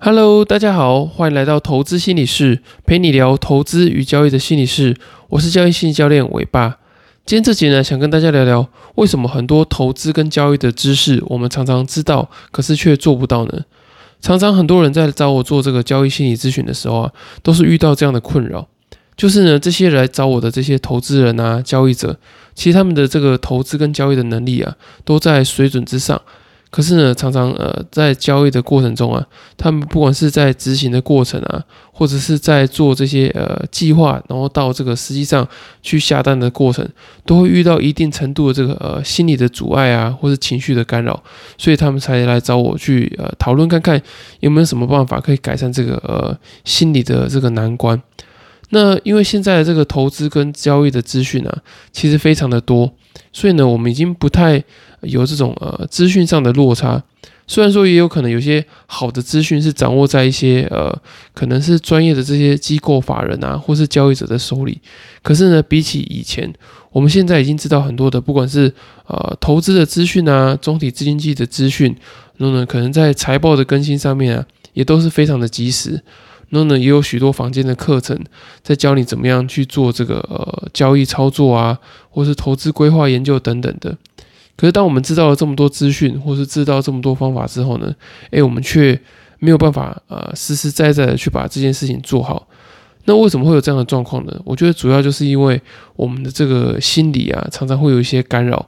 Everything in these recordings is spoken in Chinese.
Hello，大家好，欢迎来到投资心理室，陪你聊投资与交易的心理室。我是交易心理教练伟爸。今天这集呢，想跟大家聊聊，为什么很多投资跟交易的知识，我们常常知道，可是却做不到呢？常常很多人在找我做这个交易心理咨询的时候啊，都是遇到这样的困扰，就是呢，这些来找我的这些投资人啊、交易者，其实他们的这个投资跟交易的能力啊，都在水准之上。可是呢，常常呃，在交易的过程中啊，他们不管是在执行的过程啊，或者是在做这些呃计划，然后到这个实际上去下单的过程，都会遇到一定程度的这个呃心理的阻碍啊，或是情绪的干扰，所以他们才来找我去呃讨论看看有没有什么办法可以改善这个呃心理的这个难关。那因为现在这个投资跟交易的资讯啊，其实非常的多，所以呢，我们已经不太有这种呃资讯上的落差。虽然说也有可能有些好的资讯是掌握在一些呃可能是专业的这些机构法人啊，或是交易者的手里，可是呢，比起以前，我们现在已经知道很多的，不管是呃投资的资讯啊，总体资金计的资讯，然后呢，可能在财报的更新上面啊，也都是非常的及时。然后呢，也有许多房间的课程在教你怎么样去做这个呃交易操作啊，或是投资规划研究等等的。可是当我们知道了这么多资讯，或是知道这么多方法之后呢，诶，我们却没有办法呃实实在在的去把这件事情做好。那为什么会有这样的状况呢？我觉得主要就是因为我们的这个心理啊，常常会有一些干扰，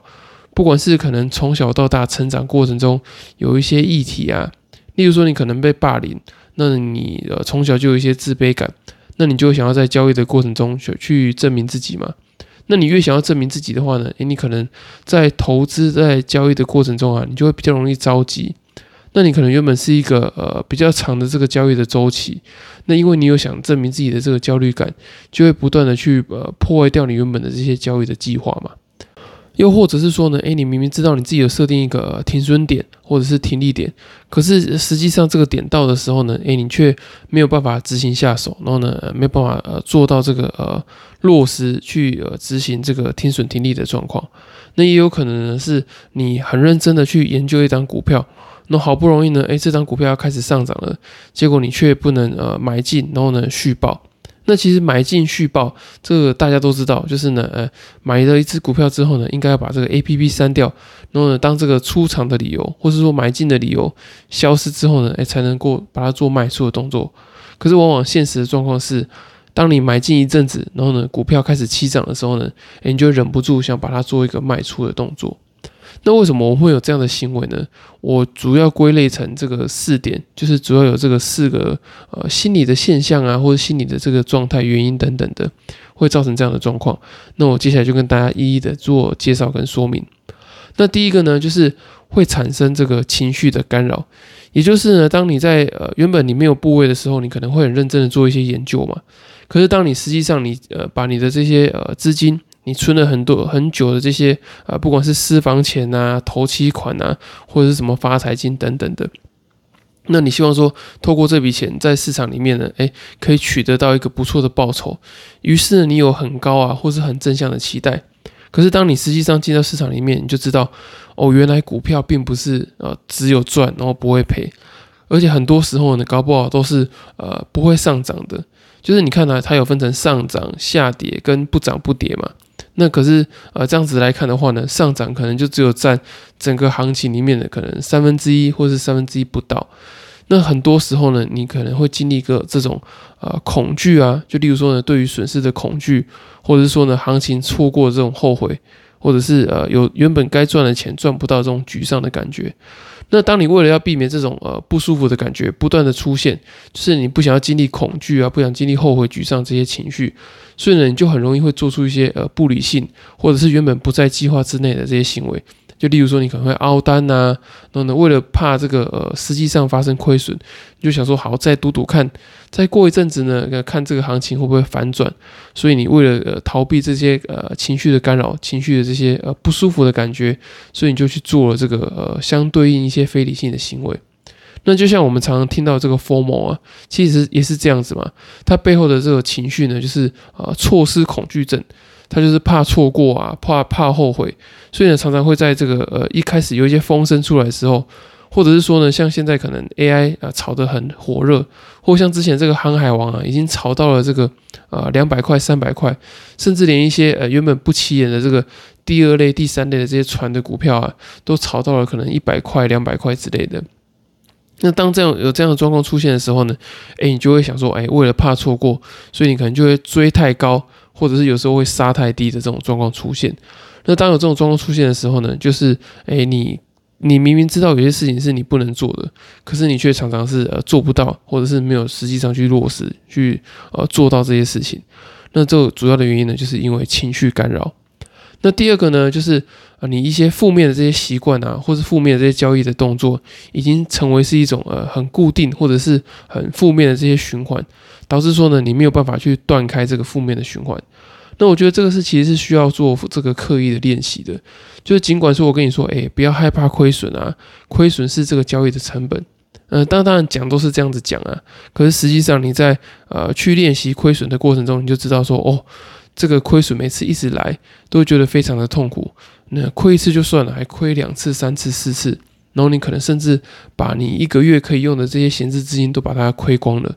不管是可能从小到大成长过程中有一些议题啊，例如说你可能被霸凌。那你呃从小就有一些自卑感，那你就想要在交易的过程中去去证明自己嘛？那你越想要证明自己的话呢，诶，你可能在投资在交易的过程中啊，你就会比较容易着急。那你可能原本是一个呃比较长的这个交易的周期，那因为你有想证明自己的这个焦虑感，就会不断的去呃破坏掉你原本的这些交易的计划嘛。又或者是说呢，诶，你明明知道你自己有设定一个停损点或者是停利点，可是实际上这个点到的时候呢，诶，你却没有办法执行下手，然后呢，没有办法呃做到这个呃落实去呃执行这个停损停利的状况。那也有可能呢，是你很认真的去研究一张股票，那好不容易呢，诶，这张股票要开始上涨了，结果你却不能呃买进，然后呢续报。那其实买进续报，这个大家都知道，就是呢，呃，买了一只股票之后呢，应该要把这个 A P P 删掉，然后呢，当这个出场的理由，或是说买进的理由消失之后呢，哎，才能够把它做卖出的动作。可是往往现实的状况是，当你买进一阵子，然后呢，股票开始起涨的时候呢，哎，你就忍不住想把它做一个卖出的动作。那为什么我会有这样的行为呢？我主要归类成这个四点，就是主要有这个四个呃心理的现象啊，或者心理的这个状态原因等等的，会造成这样的状况。那我接下来就跟大家一一的做介绍跟说明。那第一个呢，就是会产生这个情绪的干扰，也就是呢，当你在呃原本你没有部位的时候，你可能会很认真的做一些研究嘛。可是当你实际上你呃把你的这些呃资金你存了很多很久的这些啊，不管是私房钱呐、投期款呐，或者是什么发财金等等的，那你希望说透过这笔钱在市场里面呢，诶，可以取得到一个不错的报酬，于是，你有很高啊，或是很正向的期待。可是当你实际上进到市场里面，你就知道哦，原来股票并不是呃只有赚然后不会赔，而且很多时候呢，搞不好都是呃不会上涨的。就是你看呢，它有分成上涨、下跌跟不涨不跌嘛。那可是呃这样子来看的话呢，上涨可能就只有占整个行情里面的可能三分之一或是三分之一不到。那很多时候呢，你可能会经历一个这种呃恐惧啊，就例如说呢，对于损失的恐惧，或者是说呢，行情错过这种后悔，或者是呃有原本该赚的钱赚不到这种沮丧的感觉。那当你为了要避免这种呃不舒服的感觉不断的出现，就是你不想要经历恐惧啊，不想经历后悔、沮丧这些情绪，所以呢，你就很容易会做出一些呃不理性，或者是原本不在计划之内的这些行为。就例如说，你可能会凹单呐，然后呢，为了怕这个呃实际上发生亏损，你就想说好再赌赌看，再过一阵子呢，看这个行情会不会反转。所以你为了逃避这些呃情绪的干扰、情绪的这些呃不舒服的感觉，所以你就去做了这个呃相对应一些非理性的行为。那就像我们常常听到这个 formal 啊，其实也是这样子嘛。它背后的这个情绪呢，就是呃错失恐惧症。他就是怕错过啊，怕怕后悔，所以呢，常常会在这个呃一开始有一些风声出来的时候，或者是说呢，像现在可能 AI 啊炒得很火热，或像之前这个航海王啊，已经炒到了这个呃两百块、三百块，甚至连一些呃原本不起眼的这个第二类、第三类的这些船的股票啊，都炒到了可能一百块、两百块之类的。那当这样有这样的状况出现的时候呢，哎，你就会想说，哎，为了怕错过，所以你可能就会追太高，或者是有时候会杀太低的这种状况出现。那当有这种状况出现的时候呢，就是哎，你你明明知道有些事情是你不能做的，可是你却常常是呃做不到，或者是没有实际上去落实去呃做到这些事情。那这主要的原因呢，就是因为情绪干扰。那第二个呢，就是啊，你一些负面的这些习惯啊，或是负面的这些交易的动作，已经成为是一种呃很固定或者是很负面的这些循环，导致说呢，你没有办法去断开这个负面的循环。那我觉得这个是其实是需要做这个刻意的练习的。就是尽管说我跟你说，哎，不要害怕亏损啊，亏损是这个交易的成本。嗯，当当然讲都是这样子讲啊，可是实际上你在呃去练习亏损的过程中，你就知道说哦。这个亏损每次一直来，都觉得非常的痛苦。那亏一次就算了，还亏两次、三次、四次，然后你可能甚至把你一个月可以用的这些闲置资金都把它亏光了。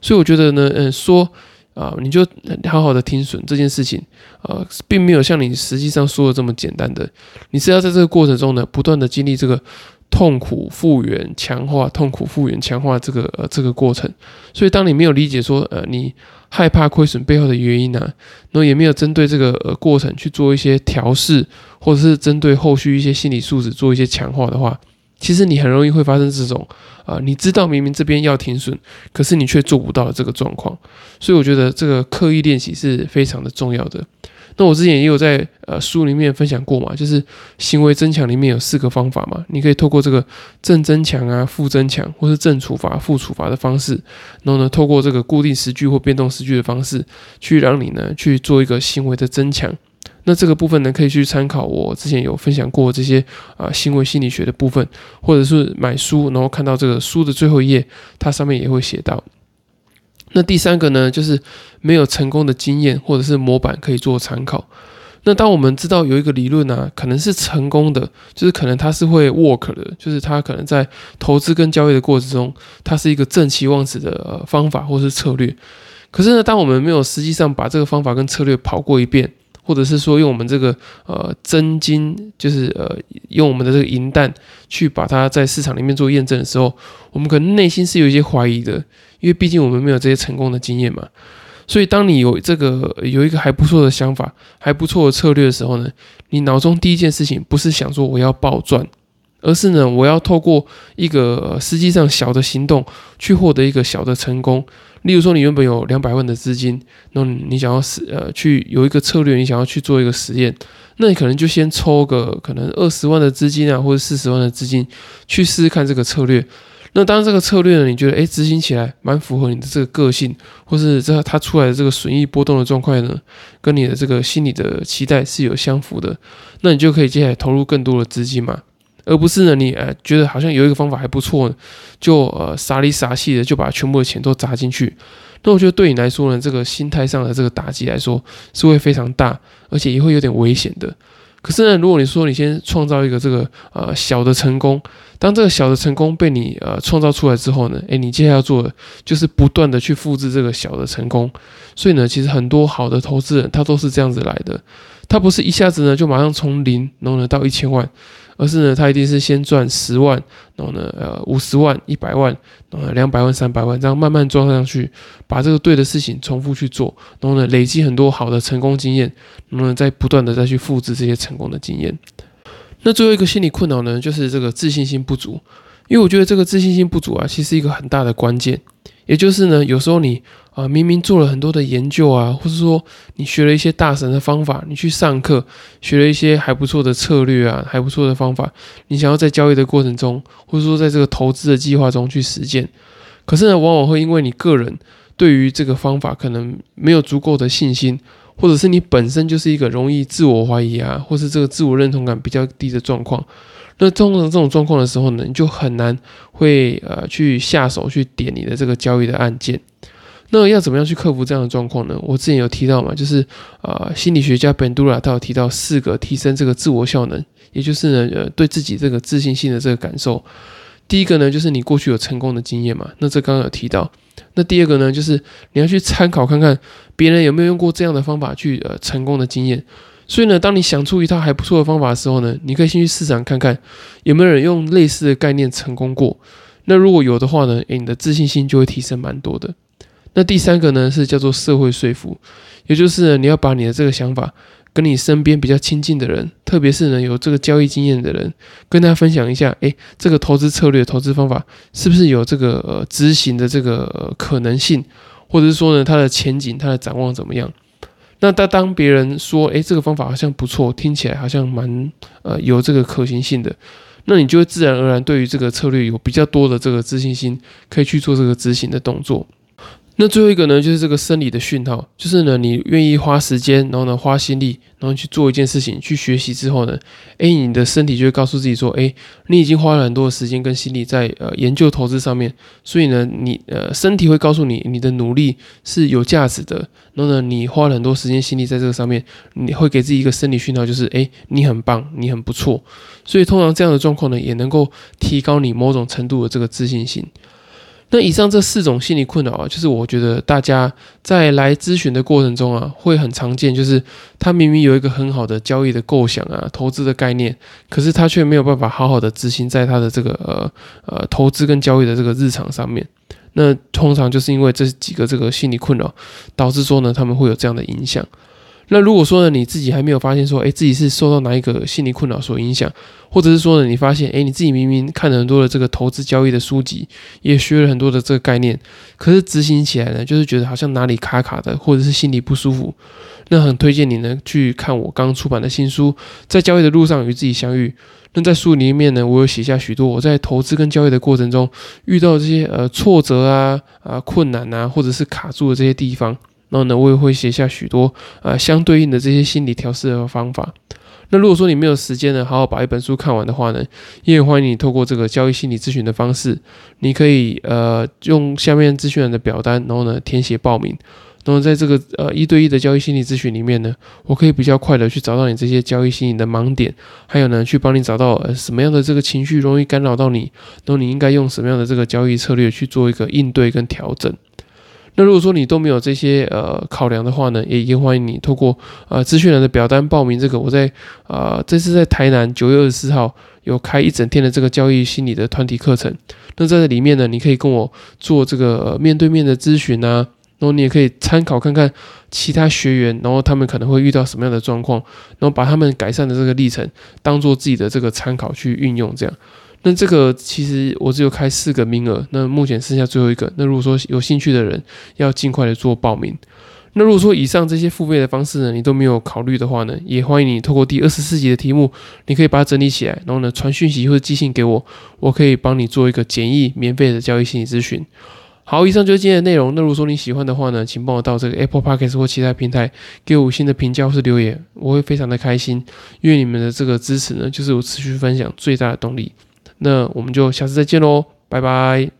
所以我觉得呢，嗯，说啊，你就好好的听损这件事情，呃，并没有像你实际上说的这么简单的。你是要在这个过程中呢，不断的经历这个痛苦复原、强化、痛苦复原、强化这个呃这个过程。所以当你没有理解说，呃，你。害怕亏损背后的原因呢？然后也没有针对这个呃过程去做一些调试，或者是针对后续一些心理素质做一些强化的话，其实你很容易会发生这种啊，你知道明明这边要停损，可是你却做不到的这个状况。所以我觉得这个刻意练习是非常的重要的。那我之前也有在呃书里面分享过嘛，就是行为增强里面有四个方法嘛，你可以透过这个正增强啊、负增强，或是正处罚、负处罚的方式，然后呢，透过这个固定时句或变动时句的方式，去让你呢去做一个行为的增强。那这个部分呢，可以去参考我之前有分享过这些啊行为心理学的部分，或者是买书，然后看到这个书的最后一页，它上面也会写到。那第三个呢，就是没有成功的经验或者是模板可以做参考。那当我们知道有一个理论啊，可能是成功的，就是可能它是会 work 的，就是它可能在投资跟交易的过程中，它是一个正期望值的呃方法或是策略。可是呢，当我们没有实际上把这个方法跟策略跑过一遍，或者是说用我们这个呃真金，就是呃用我们的这个银弹去把它在市场里面做验证的时候，我们可能内心是有一些怀疑的，因为毕竟我们没有这些成功的经验嘛。所以当你有这个有一个还不错的想法、还不错的策略的时候呢，你脑中第一件事情不是想说我要暴赚，而是呢我要透过一个实际上小的行动去获得一个小的成功。例如说，你原本有两百万的资金，那你想要实呃去有一个策略，你想要去做一个实验，那你可能就先抽个可能二十万的资金啊，或者四十万的资金去试试看这个策略。那当这个策略呢，你觉得诶执行起来蛮符合你的这个个性，或是这它出来的这个损益波动的状况呢，跟你的这个心理的期待是有相符的，那你就可以接下来投入更多的资金嘛。而不是呢，你呃觉得好像有一个方法还不错，就呃傻里傻气的就把全部的钱都砸进去。那我觉得对你来说呢，这个心态上的这个打击来说是会非常大，而且也会有点危险的。可是呢，如果你说你先创造一个这个呃小的成功，当这个小的成功被你呃创造出来之后呢，诶，你接下来要做的就是不断的去复制这个小的成功。所以呢，其实很多好的投资人他都是这样子来的，他不是一下子呢就马上从零然后呢到一千万。而是呢，他一定是先赚十万，然后呢，呃，五十万、一百万，呃，两百万、三百万，这样慢慢装上去，把这个对的事情重复去做，然后呢，累积很多好的成功经验，然后呢，再不断的再去复制这些成功的经验。那最后一个心理困扰呢，就是这个自信心不足，因为我觉得这个自信心不足啊，其实一个很大的关键，也就是呢，有时候你。啊，明明做了很多的研究啊，或者说你学了一些大神的方法，你去上课学了一些还不错的策略啊，还不错的方法，你想要在交易的过程中，或者说在这个投资的计划中去实践，可是呢，往往会因为你个人对于这个方法可能没有足够的信心，或者是你本身就是一个容易自我怀疑啊，或是这个自我认同感比较低的状况，那通常这种状况的时候呢，你就很难会呃去下手去点你的这个交易的按键。那要怎么样去克服这样的状况呢？我之前有提到嘛，就是啊，心理学家本杜拉他有提到四个提升这个自我效能，也就是呢，呃，对自己这个自信心的这个感受。第一个呢，就是你过去有成功的经验嘛，那这刚刚有提到。那第二个呢，就是你要去参考看看别人有没有用过这样的方法去呃成功的经验。所以呢，当你想出一套还不错的方法的时候呢，你可以先去市场看看有没有人用类似的概念成功过。那如果有的话呢，诶，你的自信心就会提升蛮多的。那第三个呢，是叫做社会说服，也就是，你要把你的这个想法。跟你身边比较亲近的人，特别是呢有这个交易经验的人，跟大家分享一下，诶，这个投资策略、投资方法是不是有这个呃执行的这个可能性，或者是说呢它的前景、它的展望怎么样？那当当别人说，诶，这个方法好像不错，听起来好像蛮呃有这个可行性的，那你就会自然而然对于这个策略有比较多的这个自信心，可以去做这个执行的动作。那最后一个呢，就是这个生理的讯号，就是呢，你愿意花时间，然后呢，花心力，然后去做一件事情，去学习之后呢，诶，你的身体就会告诉自己说，诶，你已经花了很多的时间跟心力在呃研究投资上面，所以呢，你呃身体会告诉你，你的努力是有价值的，然后呢，你花了很多时间心力在这个上面，你会给自己一个生理讯号，就是诶，你很棒，你很不错，所以通常这样的状况呢，也能够提高你某种程度的这个自信心。那以上这四种心理困扰啊，就是我觉得大家在来咨询的过程中啊，会很常见，就是他明明有一个很好的交易的构想啊，投资的概念，可是他却没有办法好好的执行在他的这个呃呃投资跟交易的这个日常上面。那通常就是因为这几个这个心理困扰，导致说呢，他们会有这样的影响。那如果说呢，你自己还没有发现说，哎，自己是受到哪一个心理困扰所影响，或者是说呢，你发现，哎，你自己明明看了很多的这个投资交易的书籍，也学了很多的这个概念，可是执行起来呢，就是觉得好像哪里卡卡的，或者是心里不舒服，那很推荐你呢去看我刚出版的新书《在交易的路上与自己相遇》。那在书里面呢，我有写下许多我在投资跟交易的过程中遇到这些呃挫折啊、啊困难啊，或者是卡住的这些地方。然后呢，我也会写下许多呃相对应的这些心理调试的方法。那如果说你没有时间呢，好好把一本书看完的话呢，也欢迎你透过这个交易心理咨询的方式，你可以呃用下面咨询人的表单，然后呢填写报名。那么在这个呃一对一的交易心理咨询里面呢，我可以比较快的去找到你这些交易心理的盲点，还有呢去帮你找到呃什么样的这个情绪容易干扰到你，然后你应该用什么样的这个交易策略去做一个应对跟调整。那如果说你都没有这些呃考量的话呢，也也欢迎你透过呃资讯栏的表单报名这个。我在呃这次在台南九月二十四号有开一整天的这个交易心理的团体课程。那在这里面呢，你可以跟我做这个面对面的咨询啊，然后你也可以参考看看其他学员，然后他们可能会遇到什么样的状况，然后把他们改善的这个历程当做自己的这个参考去运用这样。那这个其实我只有开四个名额，那目前剩下最后一个。那如果说有兴趣的人，要尽快的做报名。那如果说以上这些付费的方式呢，你都没有考虑的话呢，也欢迎你透过第二十四集的题目，你可以把它整理起来，然后呢传讯息或者寄信给我，我可以帮你做一个简易免费的交易心理咨询。好，以上就是今天的内容。那如果说你喜欢的话呢，请帮我到这个 Apple Podcast 或其他平台给我五星的评价或是留言，我会非常的开心，因为你们的这个支持呢，就是我持续分享最大的动力。那我们就下次再见喽，拜拜。